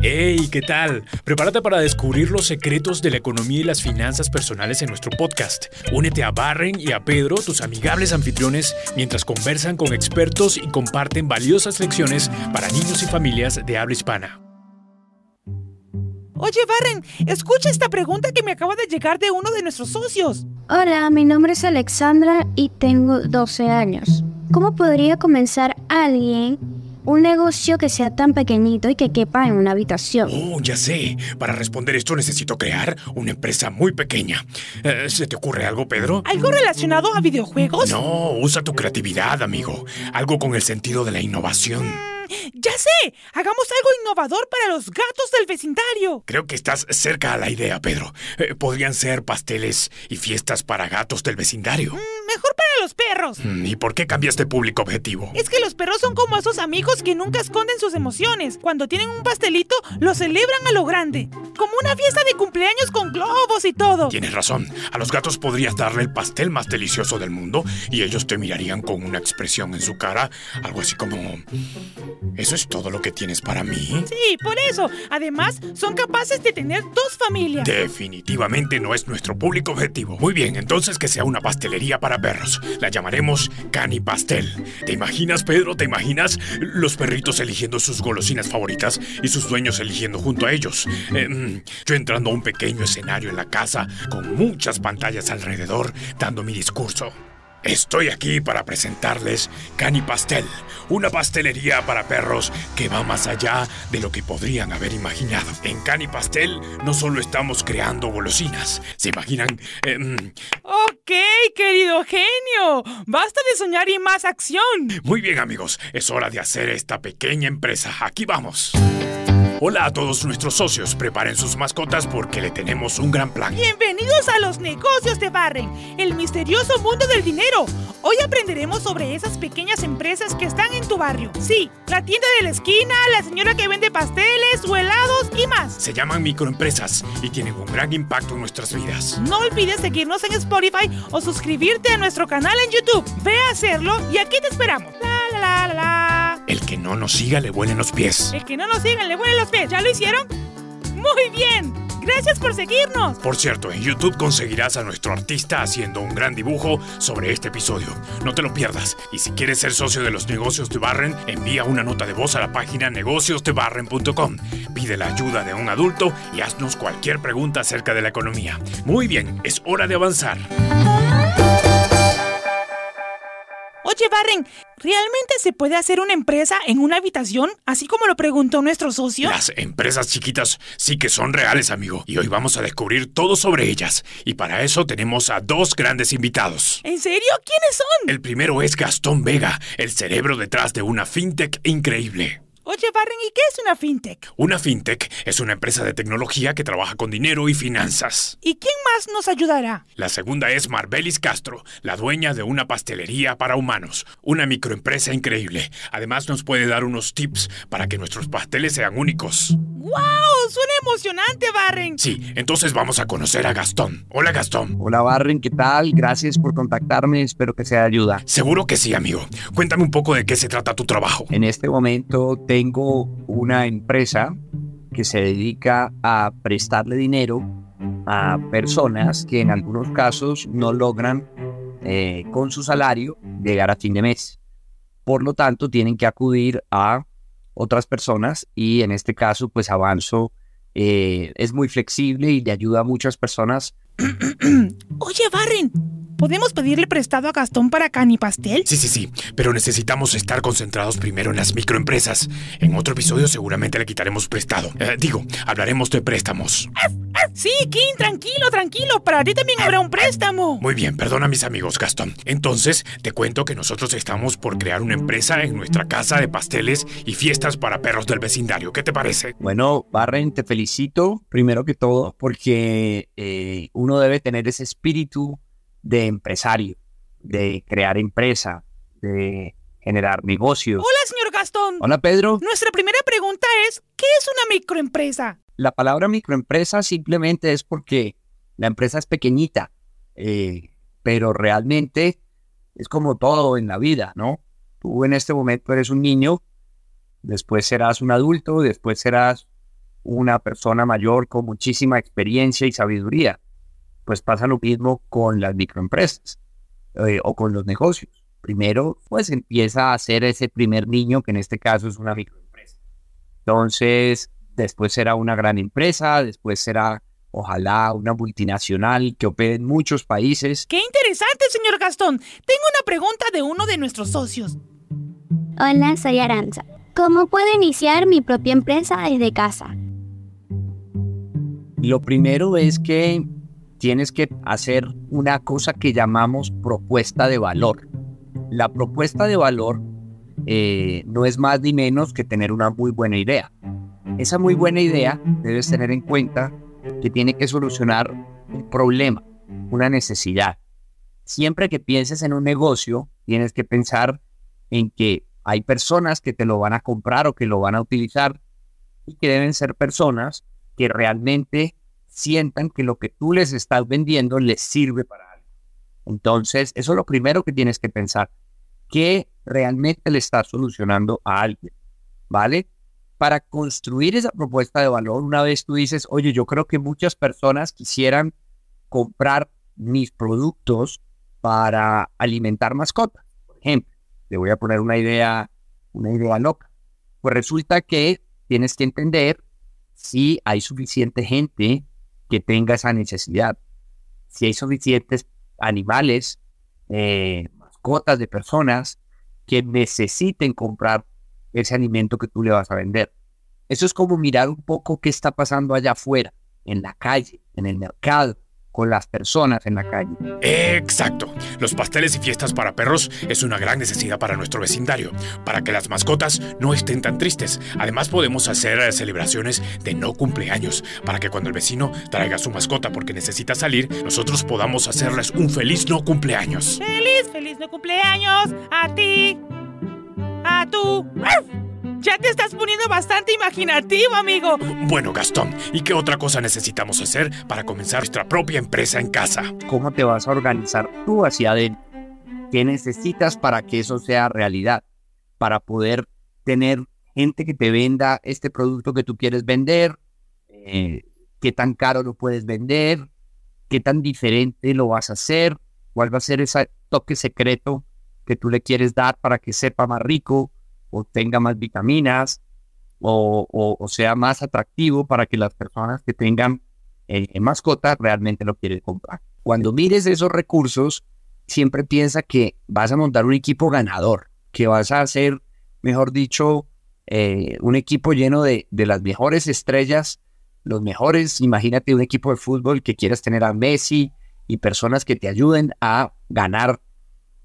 ¡Hey! ¿Qué tal? Prepárate para descubrir los secretos de la economía y las finanzas personales en nuestro podcast. Únete a Barren y a Pedro, tus amigables anfitriones, mientras conversan con expertos y comparten valiosas lecciones para niños y familias de habla hispana. Oye, Barren, escucha esta pregunta que me acaba de llegar de uno de nuestros socios. Hola, mi nombre es Alexandra y tengo 12 años. ¿Cómo podría comenzar alguien un negocio que sea tan pequeñito y que quepa en una habitación? Oh, ya sé. Para responder esto necesito crear una empresa muy pequeña. Eh, ¿Se te ocurre algo, Pedro? ¿Algo relacionado a videojuegos? No, usa tu creatividad, amigo. Algo con el sentido de la innovación. Ya sé, hagamos algo innovador para los gatos del vecindario. Creo que estás cerca a la idea, Pedro. Eh, podrían ser pasteles y fiestas para gatos del vecindario. Mm, mejor para los perros. ¿Y por qué cambiaste público objetivo? Es que los perros son como esos amigos que nunca esconden sus emociones. Cuando tienen un pastelito, lo celebran a lo grande. Como una fiesta de cumpleaños con globos y todo. Tienes razón. A los gatos podrías darle el pastel más delicioso del mundo y ellos te mirarían con una expresión en su cara, algo así como... ¿Eso es todo lo que tienes para mí? Sí, por eso. Además, son capaces de tener dos familias. Definitivamente no es nuestro público objetivo. Muy bien, entonces que sea una pastelería para perros. La llamaremos Cani Pastel. ¿Te imaginas, Pedro? ¿Te imaginas los perritos eligiendo sus golosinas favoritas y sus dueños eligiendo junto a ellos? Eh, mm, yo entrando a un pequeño escenario en la casa con muchas pantallas alrededor dando mi discurso. Estoy aquí para presentarles Cani Pastel, una pastelería para perros que va más allá de lo que podrían haber imaginado. En Cani Pastel no solo estamos creando golosinas, ¿se imaginan? Eh, Ok, querido genio. Basta de soñar y más acción. muy bien amigos, es hora de hacer esta pequeña empresa. Aquí vamos. Hola a todos nuestros socios, preparen sus mascotas porque le tenemos un gran plan. Bienvenidos a los negocios de Barren, el misterioso mundo del dinero. Hoy aprenderemos sobre esas pequeñas empresas que están en tu barrio. Sí, la tienda de la esquina, la señora que vende pasteles o helados y más. Se llaman microempresas y tienen un gran impacto en nuestras vidas. No olvides seguirnos en Spotify o suscribirte a nuestro canal en YouTube. Ve a hacerlo y aquí te esperamos. La la la la la. El que no nos siga le vuelen los pies. El que no nos sigan le vuelen los pies. ¿Ya lo hicieron? Muy bien. Gracias por seguirnos. Por cierto, en YouTube conseguirás a nuestro artista haciendo un gran dibujo sobre este episodio. No te lo pierdas. Y si quieres ser socio de los negocios de Barren, envía una nota de voz a la página negociosdebarren.com. Pide la ayuda de un adulto y haznos cualquier pregunta acerca de la economía. Muy bien, es hora de avanzar. Oye, Barren, ¿realmente se puede hacer una empresa en una habitación, así como lo preguntó nuestro socio? Las empresas chiquitas sí que son reales, amigo. Y hoy vamos a descubrir todo sobre ellas. Y para eso tenemos a dos grandes invitados. ¿En serio? ¿Quiénes son? El primero es Gastón Vega, el cerebro detrás de una fintech increíble. Oye, Barren, ¿y qué es una fintech? Una fintech es una empresa de tecnología que trabaja con dinero y finanzas. ¿Y quién más nos ayudará? La segunda es Marbelis Castro, la dueña de una pastelería para humanos, una microempresa increíble. Además nos puede dar unos tips para que nuestros pasteles sean únicos. ¡Wow! Suena emocionante, Barren. Sí, entonces vamos a conocer a Gastón. Hola Gastón. Hola Barren, ¿qué tal? Gracias por contactarme, espero que sea de ayuda. Seguro que sí, amigo. Cuéntame un poco de qué se trata tu trabajo. En este momento tengo una empresa que se dedica a prestarle dinero a personas que en algunos casos no logran eh, con su salario llegar a fin de mes. Por lo tanto, tienen que acudir a otras personas y en este caso, pues Avanzo eh, es muy flexible y le ayuda a muchas personas Oye, Barren, ¿podemos pedirle prestado a Gastón para Cani Pastel? Sí, sí, sí, pero necesitamos estar concentrados primero en las microempresas. En otro episodio seguramente le quitaremos prestado. Eh, digo, hablaremos de préstamos. Sí, Kim, tranquilo, tranquilo. Para ti también habrá un préstamo. Muy bien, perdona mis amigos, Gastón. Entonces, te cuento que nosotros estamos por crear una empresa en nuestra casa de pasteles y fiestas para perros del vecindario. ¿Qué te parece? Bueno, Barren, te felicito primero que todo porque eh, uno debe tener ese espíritu de empresario, de crear empresa, de generar negocios. Hola, señor Gastón. Hola, Pedro. Nuestra primera pregunta es, ¿qué es una microempresa? La palabra microempresa simplemente es porque la empresa es pequeñita, eh, pero realmente es como todo en la vida, ¿no? Tú en este momento eres un niño, después serás un adulto, después serás una persona mayor con muchísima experiencia y sabiduría. Pues pasa lo mismo con las microempresas eh, o con los negocios. Primero, pues empieza a ser ese primer niño, que en este caso es una microempresa. Entonces, después será una gran empresa, después será ojalá una multinacional que opere en muchos países. ¡Qué interesante, señor Gastón! Tengo una pregunta de uno de nuestros socios. Hola, soy Aranza. ¿Cómo puedo iniciar mi propia empresa desde casa? Lo primero es que tienes que hacer una cosa que llamamos propuesta de valor. La propuesta de valor eh, no es más ni menos que tener una muy buena idea. Esa muy buena idea debes tener en cuenta que tiene que solucionar un problema, una necesidad. Siempre que pienses en un negocio, tienes que pensar en que hay personas que te lo van a comprar o que lo van a utilizar y que deben ser personas que realmente sientan que lo que tú les estás vendiendo les sirve para algo. Entonces, eso es lo primero que tienes que pensar. ¿Qué realmente le estás solucionando a alguien? ¿Vale? Para construir esa propuesta de valor, una vez tú dices, oye, yo creo que muchas personas quisieran comprar mis productos para alimentar mascotas, por ejemplo. Le voy a poner una idea, una idea loca. Pues resulta que tienes que entender si hay suficiente gente que tenga esa necesidad, si hay suficientes animales, eh, mascotas de personas que necesiten comprar ese alimento que tú le vas a vender. Eso es como mirar un poco qué está pasando allá afuera, en la calle, en el mercado, con las personas en la calle. Exacto. Los pasteles y fiestas para perros es una gran necesidad para nuestro vecindario, para que las mascotas no estén tan tristes. Además podemos hacer celebraciones de no cumpleaños, para que cuando el vecino traiga su mascota porque necesita salir, nosotros podamos hacerles un feliz no cumpleaños. ¡Feliz, feliz no cumpleaños! ¡A ti! ¡A tú! Ya te estás poniendo bastante imaginativo, amigo. Bueno, Gastón, ¿y qué otra cosa necesitamos hacer para comenzar nuestra propia empresa en casa? ¿Cómo te vas a organizar tú hacia adentro? ¿Qué necesitas para que eso sea realidad? Para poder tener gente que te venda este producto que tú quieres vender, eh, qué tan caro lo puedes vender, qué tan diferente lo vas a hacer, cuál va a ser ese toque secreto que tú le quieres dar para que sepa más rico, o tenga más vitaminas o, sea más atractivo para que las personas que tengan eh, mascotas realmente lo quieren comprar. Cuando mires esos recursos, siempre piensa que vas a montar un equipo ganador, que vas a hacer, mejor dicho, eh, un equipo lleno de, de las mejores estrellas, los mejores, imagínate un equipo de fútbol que quieras tener a Messi y personas que te ayuden a ganar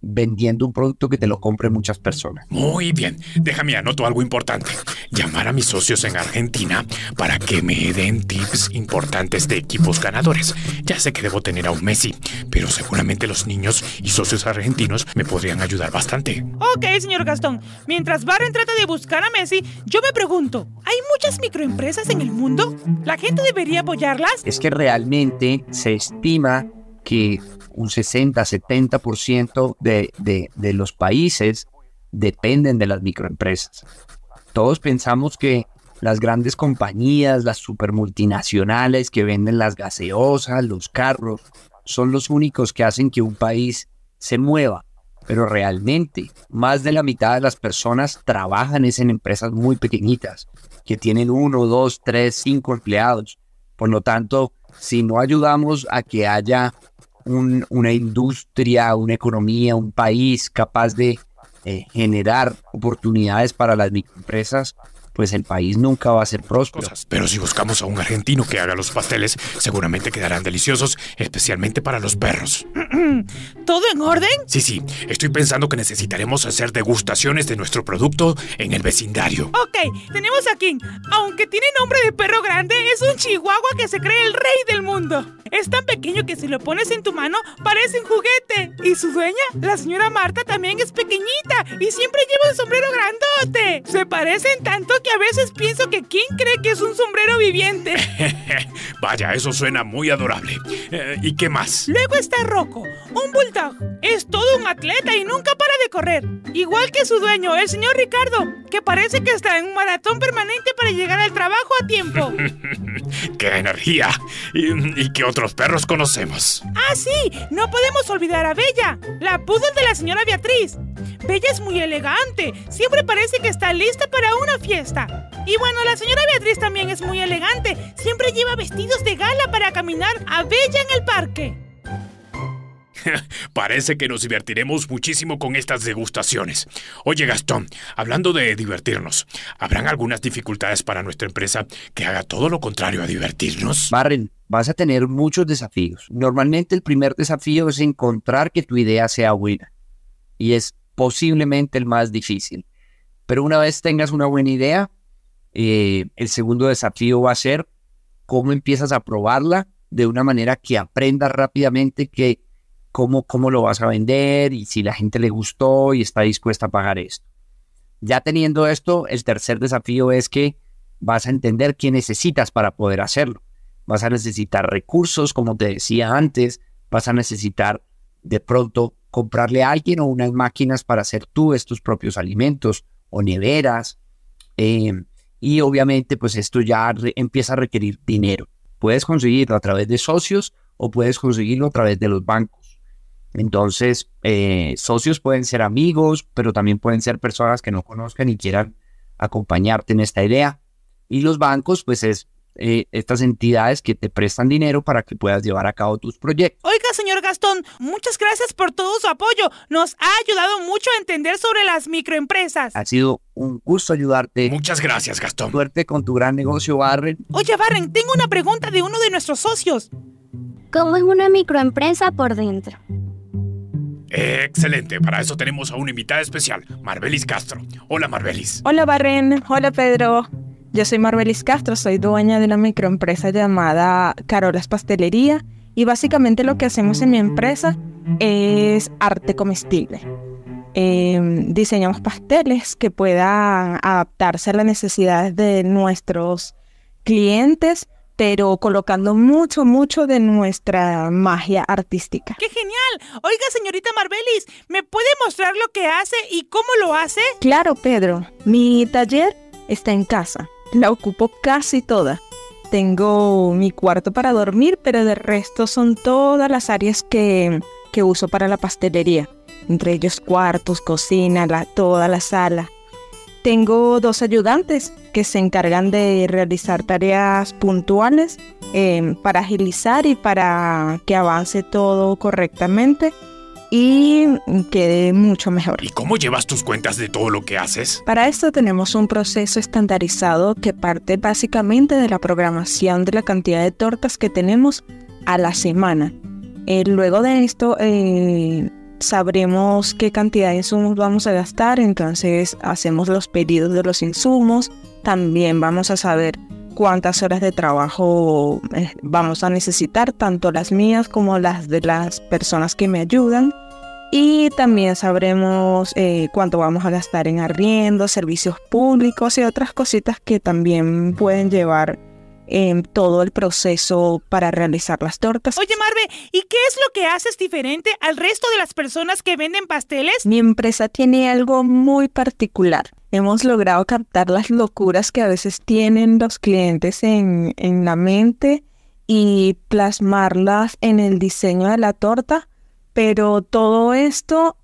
vendiendo un producto que te lo compren muchas personas. Muy bien, déjame anoto algo importante. Llamar a mis socios en Argentina para que me den tips importantes de equipos ganadores. Ya sé que debo tener a un Messi, pero seguramente los niños y socios argentinos me podrían ayudar bastante. Ok, señor Gastón. Mientras Barren trata de buscar a Messi, yo me pregunto, ¿hay muchas microempresas en el mundo? ¿La gente debería apoyarlas? Es que realmente se estima que un 60-70% de, de, de los países dependen de las microempresas. Todos pensamos que las grandes compañías, las supermultinacionales que venden las gaseosas, los carros, son los únicos que hacen que un país se mueva. Pero realmente, más de la mitad de las personas trabajan en empresas muy pequeñitas, que tienen uno, dos, tres, cinco empleados. Por lo tanto, si no ayudamos a que haya una industria, una economía, un país capaz de eh, generar oportunidades para las microempresas, pues el país nunca va a ser próspero. Pero si buscamos a un argentino que haga los pasteles, seguramente quedarán deliciosos, especialmente para los perros. ¿Todo en orden? Sí, sí. Estoy pensando que necesitaremos hacer degustaciones de nuestro producto en el vecindario. Ok, tenemos aquí, aunque tiene nombre de perro grande, es un chihuahua que se cree el rey del mundo. Es tan pequeño que si lo pones en tu mano parece un juguete. Y su dueña, la señora Marta, también es pequeñita y siempre lleva un sombrero grandote. Se parecen tanto que a veces pienso que ¿quién cree que es un sombrero viviente? Vaya, eso suena muy adorable. Eh, ¿Y qué más? Luego está Rocco, un bulldog. Es todo un atleta y nunca correr. Igual que su dueño, el señor Ricardo, que parece que está en un maratón permanente para llegar al trabajo a tiempo. ¡Qué energía! ¿Y, qué otros perros conocemos? Ah, sí, no podemos olvidar a Bella, la poodle de la señora Beatriz. Bella es muy elegante, siempre parece que está lista para una fiesta. Y bueno, la señora Beatriz también es muy elegante, siempre lleva vestidos de gala para caminar a Bella en el parque. Parece que nos divertiremos muchísimo con estas degustaciones. Oye, Gastón, hablando de divertirnos, ¿habrán algunas dificultades para nuestra empresa que haga todo lo contrario a divertirnos? Barren, vas a tener muchos desafíos. Normalmente el primer desafío es encontrar que tu idea sea buena. Y es posiblemente el más difícil. Pero una vez tengas una buena idea, eh, el segundo desafío va a ser cómo empiezas a probarla de una manera que aprendas rápidamente que cómo, cómo lo vas a vender y si la gente le gustó y está dispuesta a pagar esto. Ya teniendo esto, el tercer desafío es que vas a entender qué necesitas para poder hacerlo. Vas a necesitar recursos, como te decía antes, vas a necesitar de pronto comprarle a alguien o unas máquinas para hacer tú estos propios alimentos o neveras. Em, y obviamente, pues esto ya empieza a requerir dinero. Puedes conseguirlo a través de socios o puedes conseguirlo a través de los bancos. Entonces, eh, socios pueden ser amigos, pero también pueden ser personas que no conozcan y quieran acompañarte en esta idea. Y los bancos, pues es eh, estas entidades que te prestan dinero para que puedas llevar a cabo tus proyectos. Oiga, señor Gastón, muchas gracias por todo su apoyo. Nos ha ayudado mucho a entender sobre las microempresas. Ha sido un gusto ayudarte. Muchas gracias, Gastón. Suerte con tu gran negocio, Barren. Oye, Barren, tengo una pregunta de uno de nuestros socios. ¿Cómo es una microempresa por dentro? Excelente, para eso tenemos a una invitada especial, Marbelis Castro. Hola Marbelis. Hola Barren, hola Pedro. Yo soy Marbelis Castro, soy dueña de una microempresa llamada Carolas Pastelería y básicamente lo que hacemos en mi empresa es arte comestible. Em, diseñamos pasteles que puedan adaptarse a las necesidades de nuestros clientes pero colocando mucho, mucho de nuestra magia artística. ¡Qué genial! Oiga, señorita Marbelis, ¿me puede mostrar lo que hace y cómo lo hace? Claro, Pedro. Mi taller está en casa. La ocupo casi toda. Tengo mi cuarto para dormir, pero de resto son todas las áreas que, que uso para la pastelería. Entre ellos cuartos, cocina, la, toda la sala. Tengo dos ayudantes que se encargan de realizar tareas puntuales em, para agilizar y para que avance todo correctamente y quede mucho mejor. ¿Y cómo llevas tus cuentas de todo lo que haces? Para esto tenemos un proceso estandarizado que parte básicamente de la programación de la cantidad de tortas que tenemos a la semana. Eh, luego de esto, eh, sabremos qué cantidad de insumos vamos a gastar, entonces hacemos los pedidos de los insumos, también vamos a saber cuántas horas de trabajo eh, vamos a necesitar, tanto las mías como las de las personas que me ayudan. Y también sabremos eh, cuánto vamos a gastar en arriendo, servicios públicos y otras cositas que también pueden llevar en todo el proceso para realizar las tortas. Oye, Marve, ¿y qué es lo que haces diferente al resto de las personas que venden pasteles? Mi empresa tiene algo muy particular. Hemos logrado captar las locuras que a veces tienen los clientes en, en la mente y plasmarlas en el diseño de la torta, pero todo esto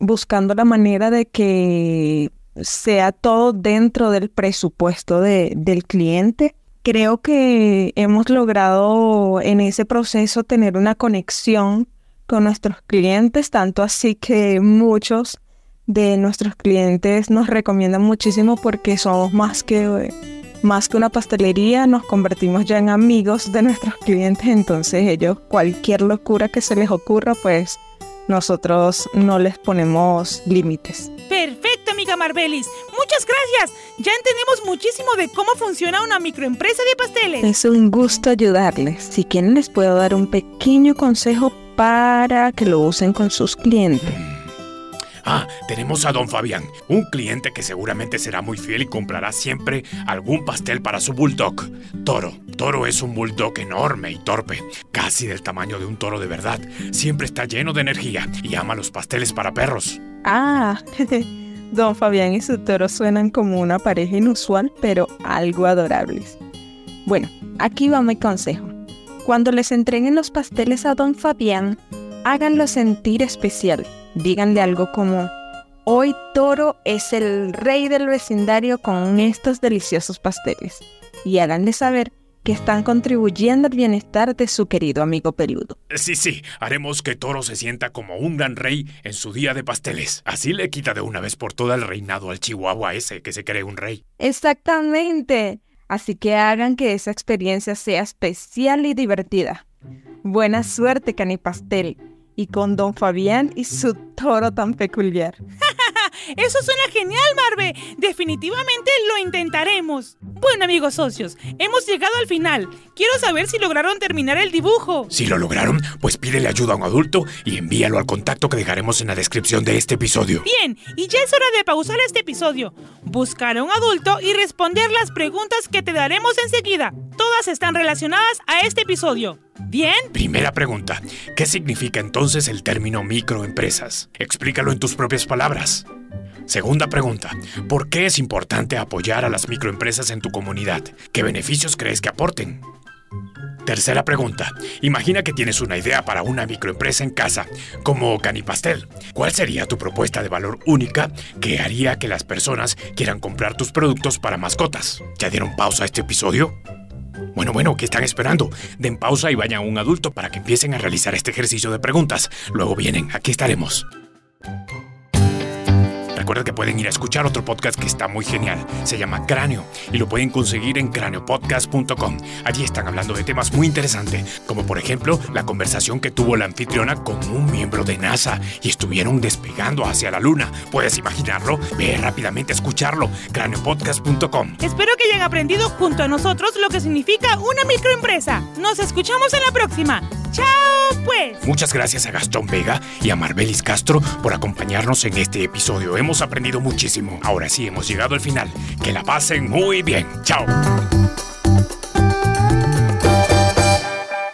buscando la manera de que sea todo dentro del presupuesto de, del cliente creo que hemos logrado en ese proceso tener una conexión con nuestros clientes, tanto así que muchos de nuestros clientes nos recomiendan muchísimo porque somos más que más que una pastelería, nos convertimos ya en amigos de nuestros clientes, entonces ellos cualquier locura que se les ocurra, pues nosotros no les ponemos límites. Perfecto, amiga Marbelis. Muchas gracias. Ya entendemos muchísimo de cómo funciona una microempresa de pasteles. Es un gusto ayudarles. Si quieren les puedo dar un pequeño consejo para que lo usen con sus clientes. Ah, tenemos a don Fabián, un cliente que seguramente será muy fiel y comprará siempre algún pastel para su bulldog. Toro. Toro es un bulldog enorme y torpe, casi del tamaño de un toro de verdad. Siempre está lleno de energía y ama los pasteles para perros. Ah, don Fabián y su toro suenan como una pareja inusual, pero algo adorables. Bueno, aquí va mi consejo. Cuando les entreguen los pasteles a don Fabián, háganlo sentir especial. Díganle algo como, hoy Toro es el rey del vecindario con estos deliciosos pasteles. Y háganle saber que están contribuyendo al bienestar de su querido amigo peludo. Sí, sí, haremos que Toro se sienta como un gran rey en su día de pasteles. Así le quita de una vez por toda el reinado al chihuahua ese que se cree un rey. Exactamente. Así que hagan que esa experiencia sea especial y divertida. Buena suerte, Canipastel y con don Fabián y su toro tan peculiar. Eso suena genial, Marve. Definitivamente lo intentaremos. Bueno, amigos socios, hemos llegado al final. Quiero saber si lograron terminar el dibujo. Si lo lograron, pues pídele ayuda a un adulto y envíalo al contacto que dejaremos en la descripción de este episodio. Bien, y ya es hora de pausar este episodio, buscar a un adulto y responder las preguntas que te daremos enseguida. Todas están relacionadas a este episodio. ¿Bien? Primera pregunta. ¿Qué significa entonces el término microempresas? Explícalo en tus propias palabras. Segunda pregunta. ¿Por qué es importante apoyar a las microempresas en tu comunidad? ¿Qué beneficios crees que aporten? Tercera pregunta. Imagina que tienes una idea para una microempresa en casa, como Canipastel. ¿Cuál sería tu propuesta de valor única que haría que las personas quieran comprar tus productos para mascotas? ¿Ya dieron pausa a este episodio? Bueno, bueno, ¿qué están esperando? Den pausa y vayan a un adulto para que empiecen a realizar este ejercicio de preguntas. Luego vienen, aquí estaremos. Recuerda que pueden ir a escuchar otro podcast que está muy genial. Se llama Cráneo y lo pueden conseguir en craneopodcast.com. Allí están hablando de temas muy interesantes, como por ejemplo la conversación que tuvo la anfitriona con un miembro de NASA y estuvieron despegando hacia la luna. ¿Puedes imaginarlo? Ve rápidamente a escucharlo. craneopodcast.com. Espero que hayan aprendido junto a nosotros lo que significa una microempresa. Nos escuchamos en la próxima. ¡Chao, pues! Muchas gracias a Gastón Vega y a Marbelis Castro por acompañarnos en este episodio. Hemos aprendido muchísimo. Ahora sí, hemos llegado al final. Que la pasen muy bien. ¡Chao!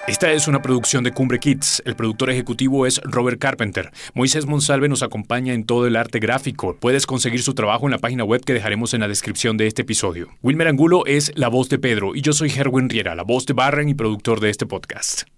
Esta es una producción de Cumbre Kids. El productor ejecutivo es Robert Carpenter. Moisés Monsalve nos acompaña en todo el arte gráfico. Puedes conseguir su trabajo en la página web que dejaremos en la descripción de este episodio. Wilmer Angulo es la voz de Pedro y yo soy Herwin Riera, la voz de Barren y productor de este podcast.